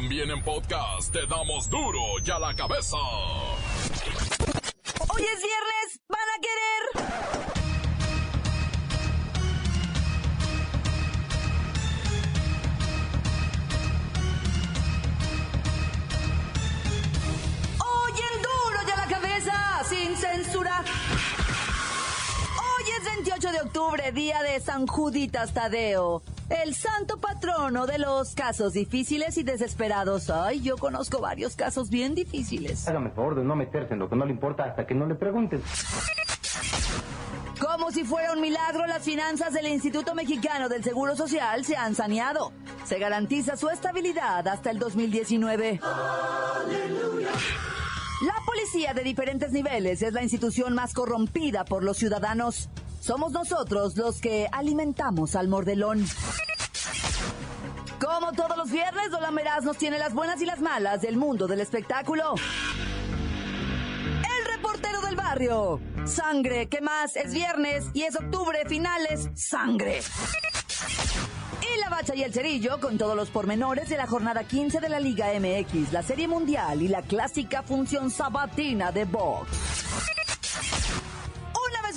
También en podcast te damos duro y a la cabeza. Hoy es viernes, ¿van a querer? Hoy en duro y a la cabeza, sin censura. Hoy es 28 de octubre, día de San Juditas Tadeo. El santo patrono de los casos difíciles y desesperados. Ay, yo conozco varios casos bien difíciles. Hágame el favor de no meterse en lo que no le importa hasta que no le pregunten. Como si fuera un milagro, las finanzas del Instituto Mexicano del Seguro Social se han saneado. Se garantiza su estabilidad hasta el 2019. La policía de diferentes niveles es la institución más corrompida por los ciudadanos. Somos nosotros los que alimentamos al mordelón. Como todos los viernes, Meraz nos tiene las buenas y las malas del mundo del espectáculo. El reportero del barrio. Sangre, ¿qué más? Es viernes y es octubre, finales, sangre. Y la bacha y el cerillo con todos los pormenores de la jornada 15 de la Liga MX, la Serie Mundial y la clásica función sabatina de box.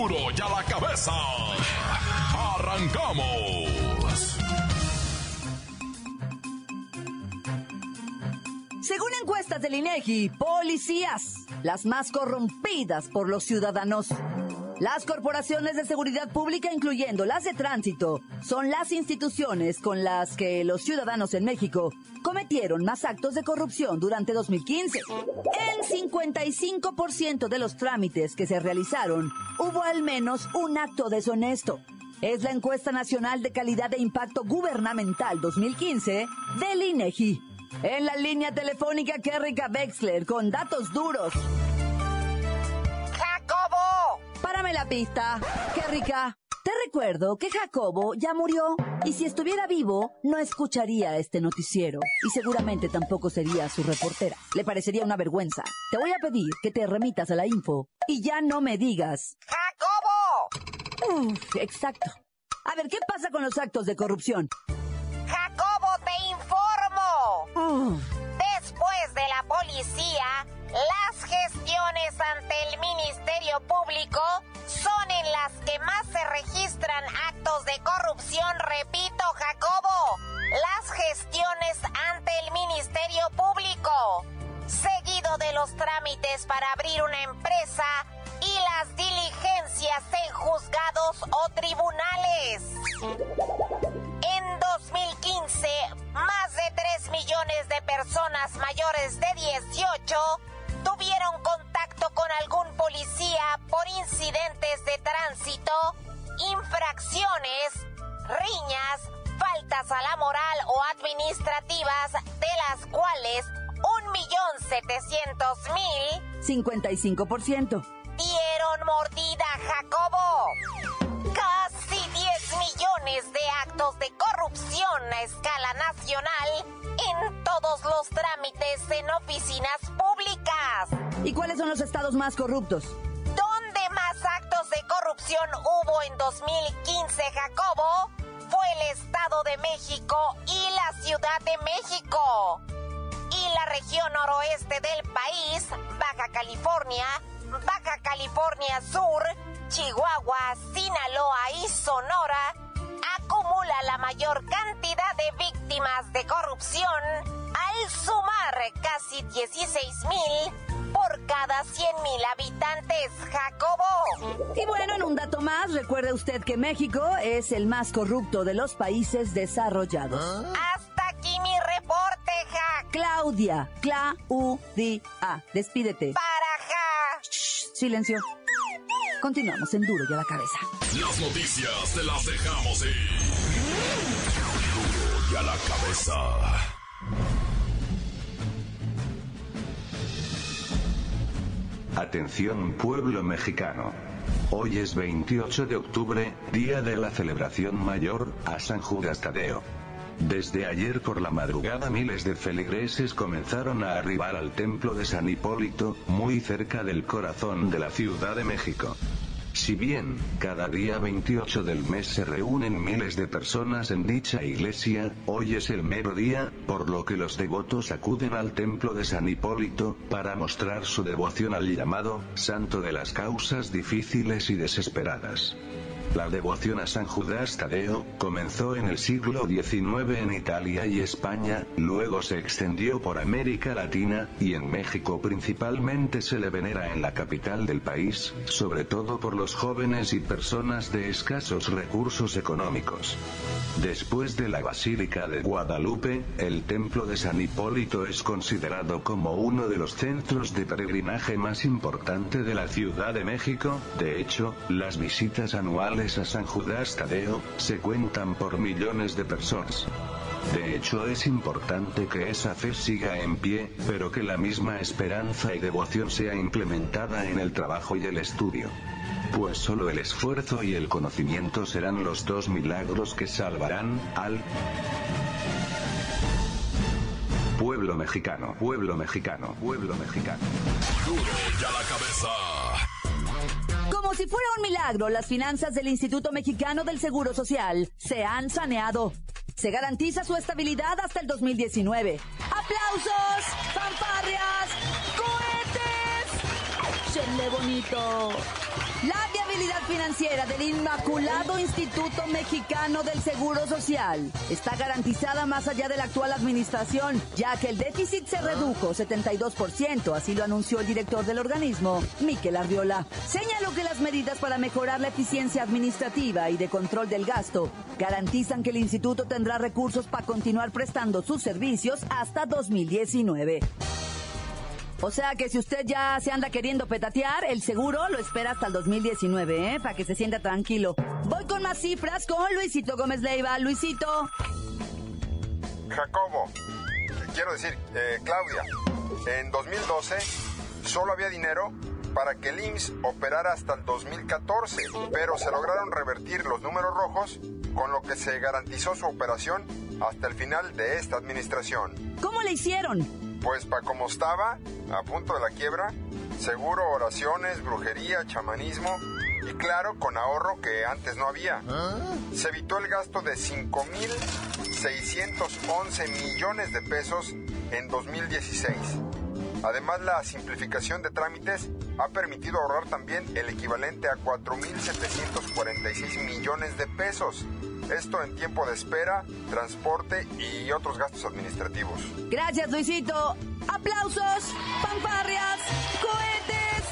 Y a la cabeza. Arrancamos. Según encuestas del INEGI, policías, las más corrompidas por los ciudadanos. Las corporaciones de seguridad pública, incluyendo las de tránsito, son las instituciones con las que los ciudadanos en México cometieron más actos de corrupción durante 2015. En 55% de los trámites que se realizaron, hubo al menos un acto deshonesto. Es la encuesta nacional de calidad de impacto gubernamental 2015 del INEGI. En la línea telefónica Kerrika Wexler con datos duros. Párame la pista. Kerrika, te recuerdo que Jacobo ya murió y si estuviera vivo no escucharía este noticiero y seguramente tampoco sería su reportera. Le parecería una vergüenza. Te voy a pedir que te remitas a la info y ya no me digas. ¡Jacobo! Uf, exacto. A ver, ¿qué pasa con los actos de corrupción? ¡Jacobo, te informo! Uf, Después de la policía, las gestiones ante el Ministerio Público son en las que más se registran actos de corrupción, repito, Jacobo, las gestiones ante el Ministerio Público, seguido de los trámites para abrir una empresa y las diligencias en juzgados o tribunales. En 2015, más de 3 millones de personas mayores de 18 tuvieron contacto con algún policía por incidentes de tránsito, infracciones, riñas, faltas a la moral o administrativas, de las cuales 1.700.000 55%. dieron mordida a Jacobo. Casi 10 millones de actos de corrupción a escala nacional en todos los trámites en oficinas públicas. ¿Y cuáles son los estados más corruptos? ¿Dónde más actos de corrupción hubo en 2015, Jacobo? Fue el Estado de México y la Ciudad de México. Y la región noroeste del país, Baja California, Baja California Sur, Chihuahua, Sinaloa y Sonora, acumula la mayor cantidad de víctimas de corrupción al sumar casi 16 mil por cada 100 mil habitantes, Jacobo. Y bueno, en un dato más, recuerde usted que México es el más corrupto de los países desarrollados. Hasta aquí mi reporte, Ja. Claudia, Claudia, despídete. Para Shh, silencio. Continuamos en Duro y a la cabeza. Las noticias te las dejamos ir. Duro y a la cabeza. Atención pueblo mexicano. Hoy es 28 de octubre, día de la celebración mayor, a San Judas Tadeo. Desde ayer por la madrugada miles de feligreses comenzaron a arribar al templo de San Hipólito, muy cerca del corazón de la Ciudad de México. Si bien, cada día 28 del mes se reúnen miles de personas en dicha iglesia, hoy es el mero día, por lo que los devotos acuden al templo de San Hipólito, para mostrar su devoción al llamado, santo de las causas difíciles y desesperadas. La devoción a San Judas Tadeo comenzó en el siglo XIX en Italia y España, luego se extendió por América Latina, y en México principalmente se le venera en la capital del país, sobre todo por los jóvenes y personas de escasos recursos económicos. Después de la Basílica de Guadalupe, el templo de San Hipólito es considerado como uno de los centros de peregrinaje más importante de la Ciudad de México, de hecho, las visitas anuales a San Judas Tadeo, se cuentan por millones de personas. De hecho es importante que esa fe siga en pie, pero que la misma esperanza y devoción sea implementada en el trabajo y el estudio. Pues solo el esfuerzo y el conocimiento serán los dos milagros que salvarán al pueblo mexicano, pueblo mexicano, pueblo mexicano. Duro ya la cabeza. Como si fuera un milagro, las finanzas del Instituto Mexicano del Seguro Social se han saneado. Se garantiza su estabilidad hasta el 2019. ¡Aplausos! ¡Fanfarrias! ¡Cohetes! ¡Chenle bonito! La viabilidad financiera del Inmaculado Instituto Mexicano del Seguro Social está garantizada más allá de la actual administración, ya que el déficit se redujo 72%, así lo anunció el director del organismo, Miquel Arriola. Señaló que las medidas para mejorar la eficiencia administrativa y de control del gasto garantizan que el instituto tendrá recursos para continuar prestando sus servicios hasta 2019. O sea que si usted ya se anda queriendo petatear, el seguro lo espera hasta el 2019, ¿eh? Para que se sienta tranquilo. Voy con más cifras con Luisito Gómez Leiva. Luisito. Jacobo, quiero decir, eh, Claudia, en 2012 solo había dinero para que el IMSS operara hasta el 2014, pero se lograron revertir los números rojos, con lo que se garantizó su operación hasta el final de esta administración. ¿Cómo le hicieron? Pues para como estaba, a punto de la quiebra, seguro oraciones, brujería, chamanismo y claro, con ahorro que antes no había. Se evitó el gasto de 5.611 millones de pesos en 2016. Además, la simplificación de trámites ha permitido ahorrar también el equivalente a 4.746 millones de pesos. Esto en tiempo de espera, transporte y otros gastos administrativos. Gracias, Luisito. Aplausos, fanfarrias, cohetes,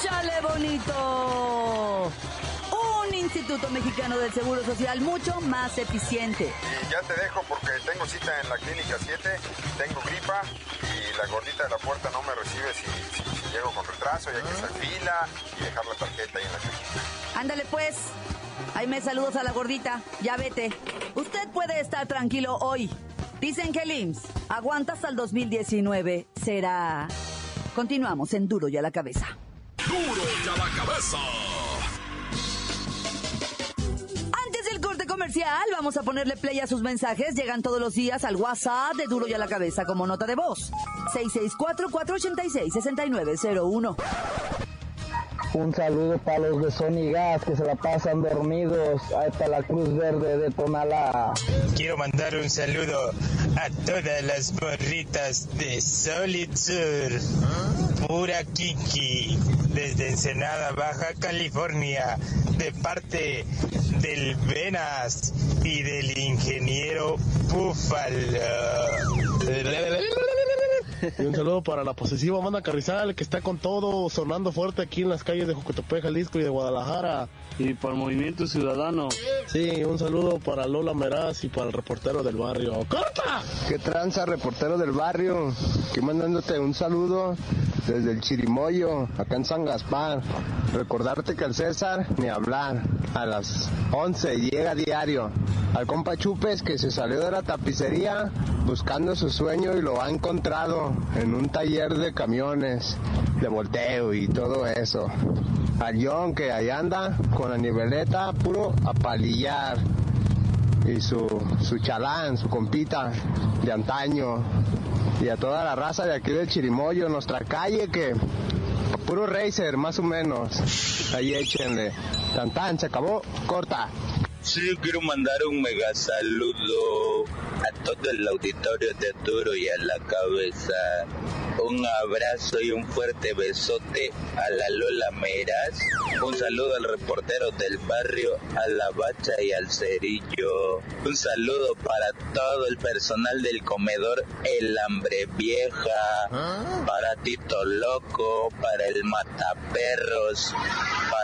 échale bonito. Un Instituto Mexicano del Seguro Social mucho más eficiente. Y ya te dejo porque tengo cita en la clínica 7, tengo gripa y la gordita de la puerta no me recibe si, si- si llego con retraso y hay que hacer fila y dejar la tarjeta ahí en la clínica. Ándale pues. Ahí me saludos a la gordita. Ya vete. Usted puede estar tranquilo hoy. Dicen que el IMSS aguanta hasta el 2019. Será. Continuamos en Duro y a la cabeza. Duro ya la cabeza. Antes del corte comercial, vamos a ponerle play a sus mensajes. Llegan todos los días al WhatsApp de Duro y a la cabeza como nota de voz. 664-486-6901. Un saludo para los de Sony Gas que se la pasan dormidos. Está la Cruz Verde de Tonalá. Quiero mandar un saludo a todas las morritas de Solid Sur. Pura Kiki, desde Ensenada, Baja California, de parte del Venas y del ingeniero Búfalo. Y un saludo para la posesiva banda Carrizal que está con todo sonando fuerte aquí en las calles de Jocotepec, Jalisco y de Guadalajara. Y para el Movimiento Ciudadano. Sí, un saludo para Lola Meraz y para el reportero del barrio. ¡Corta! ¿Qué tranza, reportero del barrio? Que mandándote un saludo desde el Chirimoyo, acá en San Gaspar. Recordarte que el César, ni hablar, a las 11 llega diario. Al compa Chupes que se salió de la tapicería buscando su sueño y lo ha encontrado en un taller de camiones, de volteo y todo eso. Al John que ahí anda con la niveleta puro a palillar y su, su chalán, su compita de antaño y a toda la raza de aquí del Chirimoyo, nuestra calle que puro racer más o menos. Ahí échenle. Tan tan, se acabó, corta. Sí, quiero mandar un mega saludo a todo el auditorio de Duro y a la cabeza. Un abrazo y un fuerte besote a la Lola Meras. Un saludo al reportero del barrio, a la Bacha y al Cerillo. Un saludo para todo el personal del comedor El Hambre Vieja. Para Tito Loco, para el Mataperros,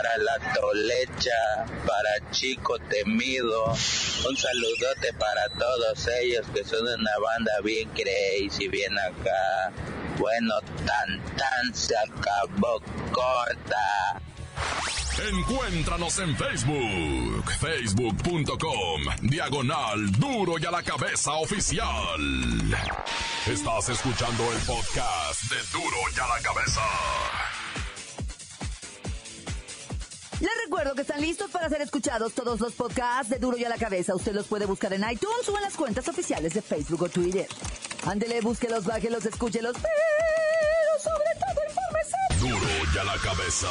para la Tolecha, para Chico Temido. Un saludote para todos ellos que son una banda bien crazy, bien acá. Bueno, tan tan se acabó corta. Encuéntranos en Facebook, facebook.com, diagonal duro y a la cabeza oficial. Estás escuchando el podcast de duro y a la cabeza. Recuerdo que están listos para ser escuchados todos los podcasts de Duro y a la Cabeza. Usted los puede buscar en iTunes o en las cuentas oficiales de Facebook o Twitter. Ándele, búsquelos, bájelos, escúchelos, pero sobre todo infórmese. Duro y a la cabeza.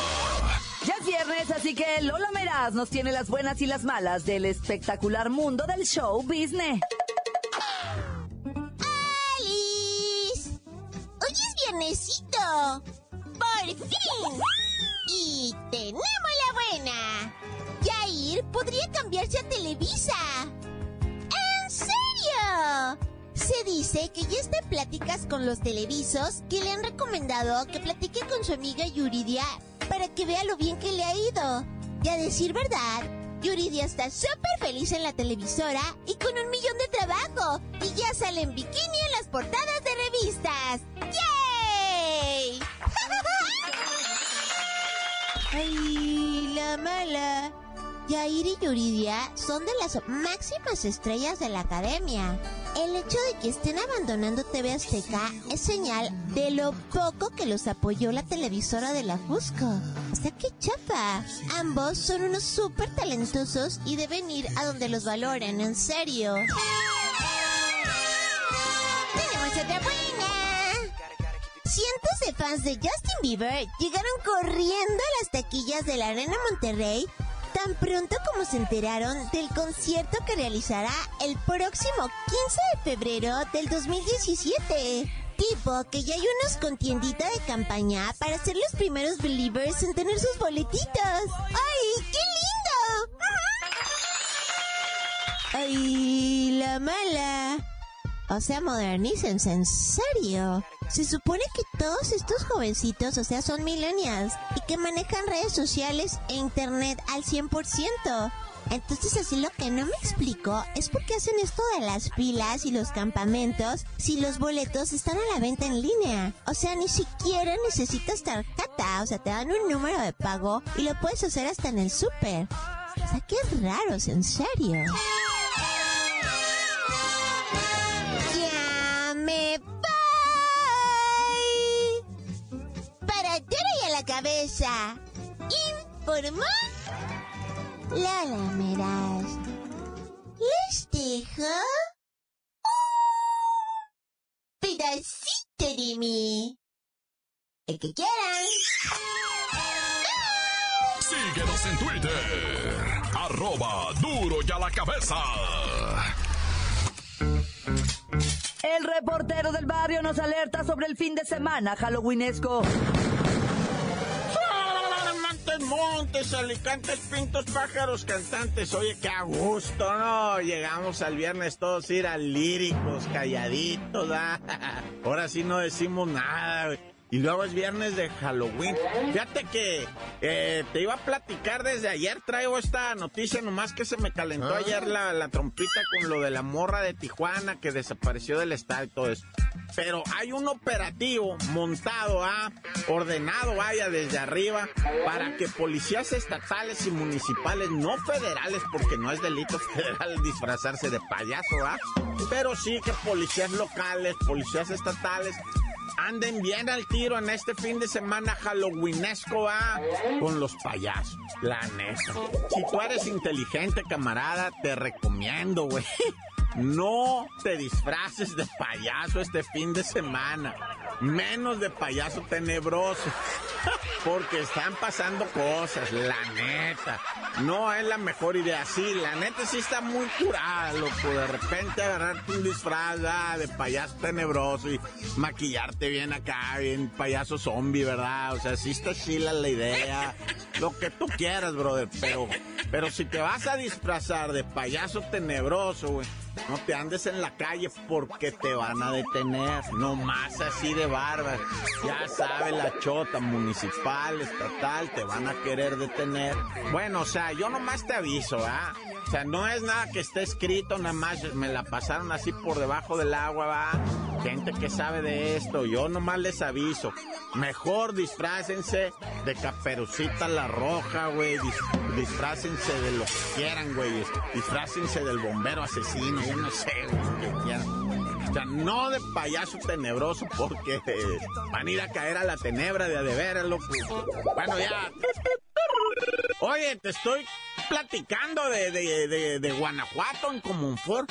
Ya es viernes, así que Lola Meraz nos tiene las buenas y las malas del espectacular mundo del show business. A Televisa. ¿En serio? Se dice que ya está en pláticas con los televisos que le han recomendado que platique con su amiga Yuridia para que vea lo bien que le ha ido. Y a decir verdad, Yuridia está súper feliz en la televisora y con un millón de trabajo. Y ya sale en bikini en las portadas de revistas. ¡Yay! ¡Ay, la mala! Yair y Yuridia son de las máximas estrellas de la academia. El hecho de que estén abandonando TV Azteca es señal de lo poco que los apoyó la televisora de la Fusco. O qué chapa. Ambos son unos súper talentosos y deben ir a donde los valoren, en serio. ¡Tenemos otra buena! Cientos de fans de Justin Bieber llegaron corriendo a las taquillas de la Arena Monterrey tan pronto como se enteraron del concierto que realizará el próximo 15 de febrero del 2017. Tipo que ya hay unos con tiendita de campaña para ser los primeros believers en tener sus boletitos. ¡Ay, qué lindo! ¡Ay, la mala! O sea, modernícense, en serio. Se supone que todos estos jovencitos, o sea, son millennials y que manejan redes sociales e internet al 100%. Entonces así lo que no me explico es por qué hacen esto de las pilas y los campamentos si los boletos están a la venta en línea. O sea, ni siquiera necesitas tarjeta, o sea, te dan un número de pago y lo puedes hacer hasta en el súper. O sea, qué raros, en serio. Informó Lola Meraz. Les dejo un pedacito de mí. El que quieran. Síguenos en Twitter. Arroba duro y a la cabeza. El reportero del barrio nos alerta sobre el fin de semana halloweenesco. Montes, alicantes, pintos, pájaros, cantantes. Oye, qué a gusto, ¿no? Llegamos al viernes todos ir a líricos, calladitos, ¿ah? Ahora sí no decimos nada, güey. Y luego es viernes de Halloween. Fíjate que eh, te iba a platicar desde ayer, traigo esta noticia, nomás que se me calentó Ah. ayer la, la trompita con lo de la morra de Tijuana que desapareció del estado y todo eso. Pero hay un operativo montado, ah, ordenado, vaya, desde arriba, para que policías estatales y municipales, no federales, porque no es delito federal disfrazarse de payaso, ah, pero sí que policías locales, policías estatales, anden bien al tiro en este fin de semana halloweenesco, ah, con los payasos, la neta. Si tú eres inteligente, camarada, te recomiendo, güey. No te disfraces de payaso este fin de semana. Menos de payaso tenebroso. Porque están pasando cosas, la neta. No es la mejor idea. Sí, la neta sí está muy curada, loco. De repente agarrarte un disfraz ah, de payaso tenebroso y maquillarte bien acá, bien payaso zombie, ¿verdad? O sea, sí está chila la idea. Lo que tú quieras, brother. Pero, pero si te vas a disfrazar de payaso tenebroso, güey. No te andes en la calle porque te van a detener. No más así de barbas. Ya sabes, la chota municipal, estatal, te van a querer detener. Bueno, o sea, yo nomás te aviso, ¿ah? O sea, no es nada que esté escrito, nada más me la pasaron así por debajo del agua, va. Gente que sabe de esto, yo nomás les aviso. Mejor disfrácense de caperucita la roja, güey. Dis- disfrácense de lo que quieran, güey. Disfrácense del bombero asesino, yo no sé, que. O sea, no de payaso tenebroso porque van a ir a caer a la tenebra de a de veras, loco. Bueno, ya. Oye, te estoy platicando de, de, de, de Guanajuato en Comunfort.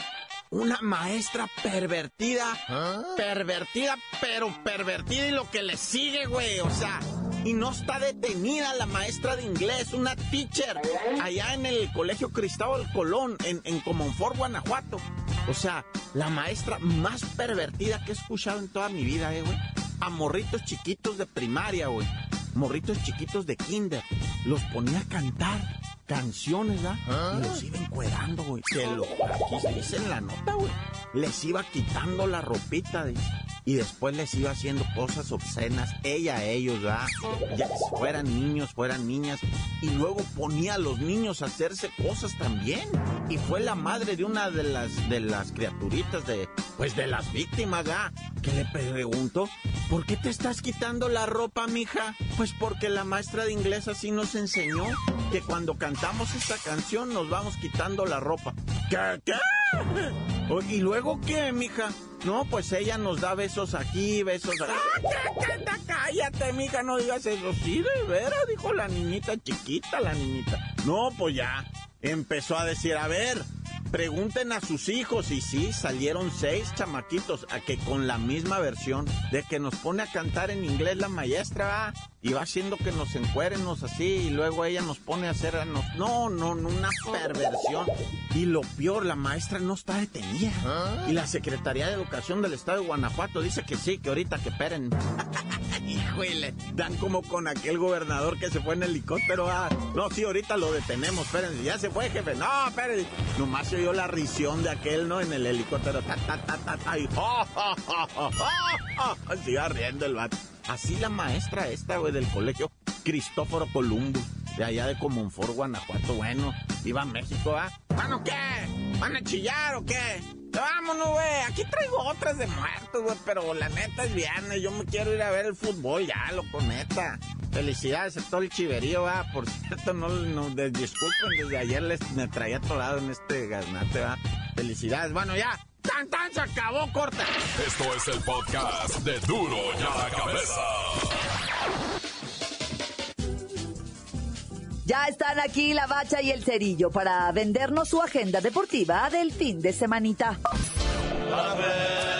Una maestra pervertida, pervertida, pero pervertida y lo que le sigue, güey. O sea, y no está detenida la maestra de inglés, una teacher, allá en el Colegio Cristóbal Colón, en, en Comonfort, Guanajuato. O sea, la maestra más pervertida que he escuchado en toda mi vida, eh, güey. A morritos chiquitos de primaria, güey. Morritos chiquitos de kinder. Los ponía a cantar canciones, ¿ah? Y los iba encuerando, güey. Que lo, aquí en la nota, güey. Les iba quitando la ropita. Y después les iba haciendo cosas obscenas, ella a ellos, ¿verdad? Ya fueran niños, fueran niñas. Y luego ponía a los niños a hacerse cosas también. Y fue la madre de una de las, de las criaturitas de, pues de las víctimas, ¿verdad? Que le preguntó, ¿por qué te estás quitando la ropa, mija? Pues porque la maestra de inglés así nos enseñó que cuando cantamos esta canción nos vamos quitando la ropa. ¿Qué? ¿Qué? ¿Y luego qué, mija? No, pues ella nos da besos aquí, besos allá. ¡Ah, cá- cá- cállate, mija, no digas eso. Sí, de veras, dijo la niñita chiquita, la niñita. No, pues ya. Empezó a decir, a ver, pregunten a sus hijos. Y sí, salieron seis chamaquitos a que con la misma versión de que nos pone a cantar en inglés la maestra, ¿va? y va haciendo que nos encuérenos así, y luego ella nos pone a hacer... a nos- No, no, no, una perversión. Y lo peor, la maestra no está detenida. Y la Secretaría de Educación del Estado de Guanajuato dice que sí, que ahorita que esperen. Híjole, dan como con aquel gobernador que se fue en helicóptero. Ah, no, sí, ahorita lo detenemos, espérense, ya se fue, jefe. No, espérense. Nomás se oyó la risión de aquel, ¿no? En el helicóptero. Ta, ta, ta, ta, ta, y, oh, oh, oh, oh, oh, oh, riendo el vato. Así la maestra esta, güey, del colegio Cristóforo Columbo, de allá de Comonfort, Guanajuato. Bueno, iba a México, ¿ah? ¿Bueno qué? ¿Van a chillar o qué? Vámonos, güey. Aquí traigo otras de muertos, güey. Pero la neta es viernes. Yo me quiero ir a ver el fútbol ya, loco, neta. Felicidades a todo el chiverío, va. Por cierto, no, no disculpen, desde ayer les me traía atorado en este gaznate, va. Felicidades. Bueno, ya. ¡Tan! Se acabó, corta. Esto es el podcast de Duro y a la Cabeza. Ya están aquí la bacha y el cerillo para vendernos su agenda deportiva del fin de semanita. ¡La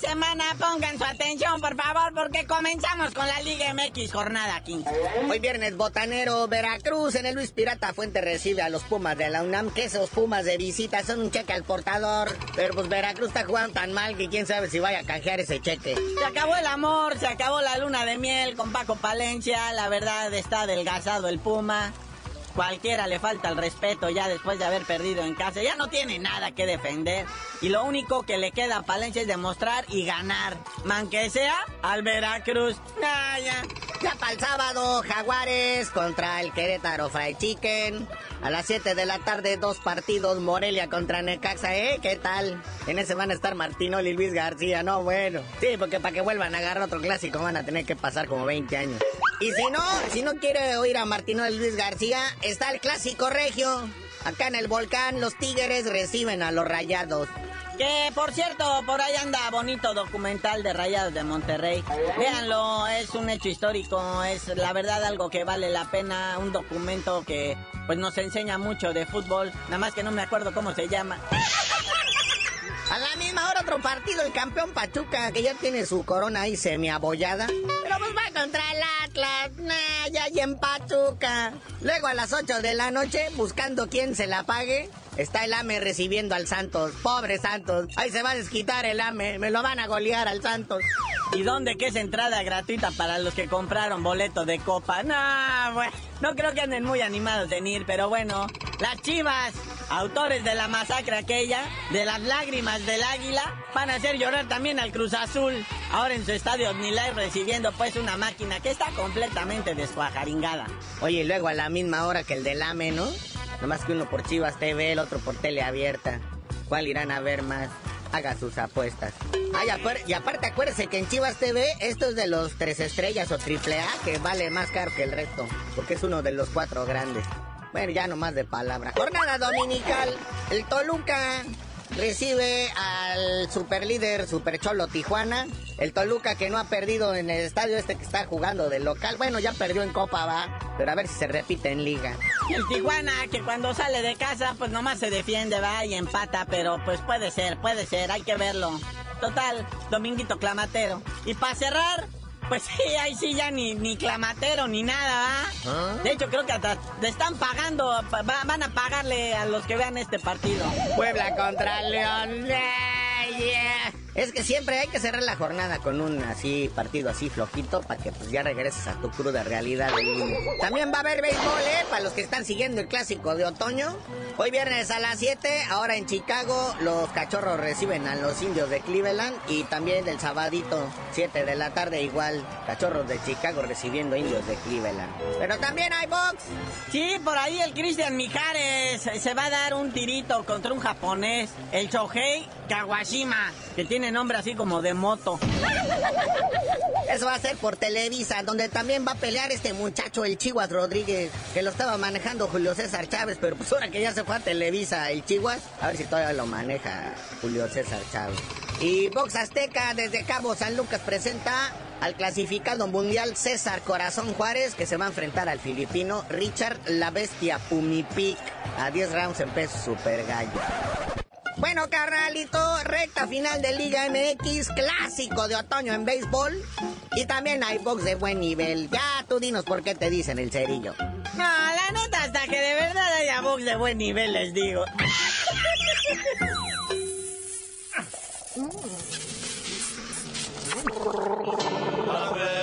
semana. Pongan su atención, por favor, porque comenzamos con la Liga MX jornada 15. Hoy viernes botanero, Veracruz en el Luis Pirata Fuente recibe a los Pumas de la UNAM, que esos Pumas de visita son un cheque al portador. Pero pues Veracruz está jugando tan mal que quién sabe si vaya a canjear ese cheque. Se acabó el amor, se acabó la luna de miel con Paco Palencia. La verdad está adelgazado el Puma. Cualquiera le falta el respeto ya después de haber perdido en casa. Ya no tiene nada que defender. Y lo único que le queda a Palencia es demostrar y ganar. Man que sea al Veracruz. Ya. Ya para el sábado, Jaguares contra el Querétaro Fried Chicken. A las 7 de la tarde, dos partidos, Morelia contra Necaxa, ¿eh? ¿Qué tal? En ese van a estar Martinoli y Luis García, no, bueno. Sí, porque para que vuelvan a agarrar otro clásico van a tener que pasar como 20 años. Y si no, si no quiere oír a Martinoli y Luis García, está el clásico regio. Acá en el volcán, los Tigres reciben a los rayados. Que por cierto, por ahí anda bonito documental de Rayados de Monterrey. Véanlo, es un hecho histórico, es la verdad algo que vale la pena, un documento que pues nos enseña mucho de fútbol, nada más que no me acuerdo cómo se llama. A la misma hora otro partido, el campeón Pachuca, que ya tiene su corona ahí semi-abollada. Pero pues va contra el Atlas, nah, ya y en Pachuca. Luego a las 8 de la noche, buscando quién se la pague, está el AME recibiendo al Santos. Pobre Santos, ahí se va a desquitar el AME, me lo van a golear al Santos. ¿Y dónde que es entrada gratuita para los que compraron boleto de copa? No, bueno, no creo que anden muy animados en ir, pero bueno, las chivas, autores de la masacre aquella, de las lágrimas del águila, van a hacer llorar también al Cruz Azul. Ahora en su estadio Nilay recibiendo pues una máquina que está completamente descuajaringada. Oye, y luego a la misma hora que el del AME, ¿no? Nomás que uno por Chivas TV, el otro por tele abierta. ¿Cuál irán a ver más? Haga sus apuestas. Ay, y aparte acuérdese que en Chivas TV esto es de los tres estrellas o triple A que vale más caro que el resto, porque es uno de los cuatro grandes. Bueno, ya nomás de palabra. Jornada dominical. El Toluca recibe al superlíder Supercholo Tijuana. El Toluca que no ha perdido en el estadio este que está jugando de local. Bueno, ya perdió en Copa, va. Pero a ver si se repite en Liga. El Tijuana, que cuando sale de casa, pues nomás se defiende, va, y empata, pero pues puede ser, puede ser, hay que verlo. Total, Dominguito Clamatero. Y para cerrar, pues sí, ahí sí ya ni, ni Clamatero ni nada, ¿va? De hecho, creo que hasta le están pagando, pa- va- van a pagarle a los que vean este partido. Puebla contra León. Yeah. Es que siempre hay que cerrar la jornada con un así partido así flojito para que pues ya regreses a tu cruda realidad. También va a haber béisbol, ¿eh? Para los que están siguiendo el clásico de otoño. Hoy viernes a las 7, ahora en Chicago, los cachorros reciben a los indios de Cleveland y también el sabadito, 7 de la tarde, igual, cachorros de Chicago recibiendo indios de Cleveland. Pero también hay box. Sí, por ahí el Cristian Mijares se va a dar un tirito contra un japonés, el Shohei Kawashima, que tiene nombre así como de moto. Eso va a ser por Televisa, donde también va a pelear este muchacho, el Chihuas Rodríguez, que lo estaba manejando Julio César Chávez, pero pues ahora que ya se fue a Televisa el Chihuas, a ver si todavía lo maneja Julio César Chávez. Y Box Azteca desde Cabo San Lucas presenta al clasificado mundial César Corazón Juárez, que se va a enfrentar al filipino Richard La Bestia Pumipic a 10 rounds en peso super gallo. Bueno, carnalito, recta final de Liga MX, clásico de otoño en béisbol. Y también hay box de buen nivel. Ya tú dinos por qué te dicen el cerillo. No, la neta, hasta que de verdad haya box de buen nivel, les digo.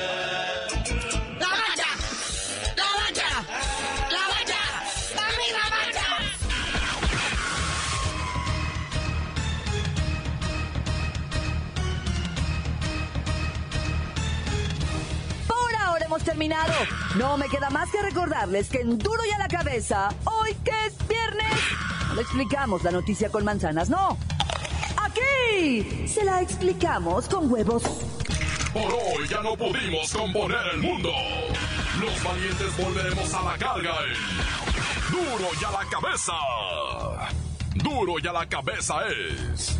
terminado. No me queda más que recordarles que en Duro y a la Cabeza, hoy que es viernes, no explicamos la noticia con manzanas, no. Aquí se la explicamos con huevos. Por hoy ya no pudimos componer el mundo. Los valientes volveremos a la carga en Duro y a la cabeza. Duro y a la cabeza es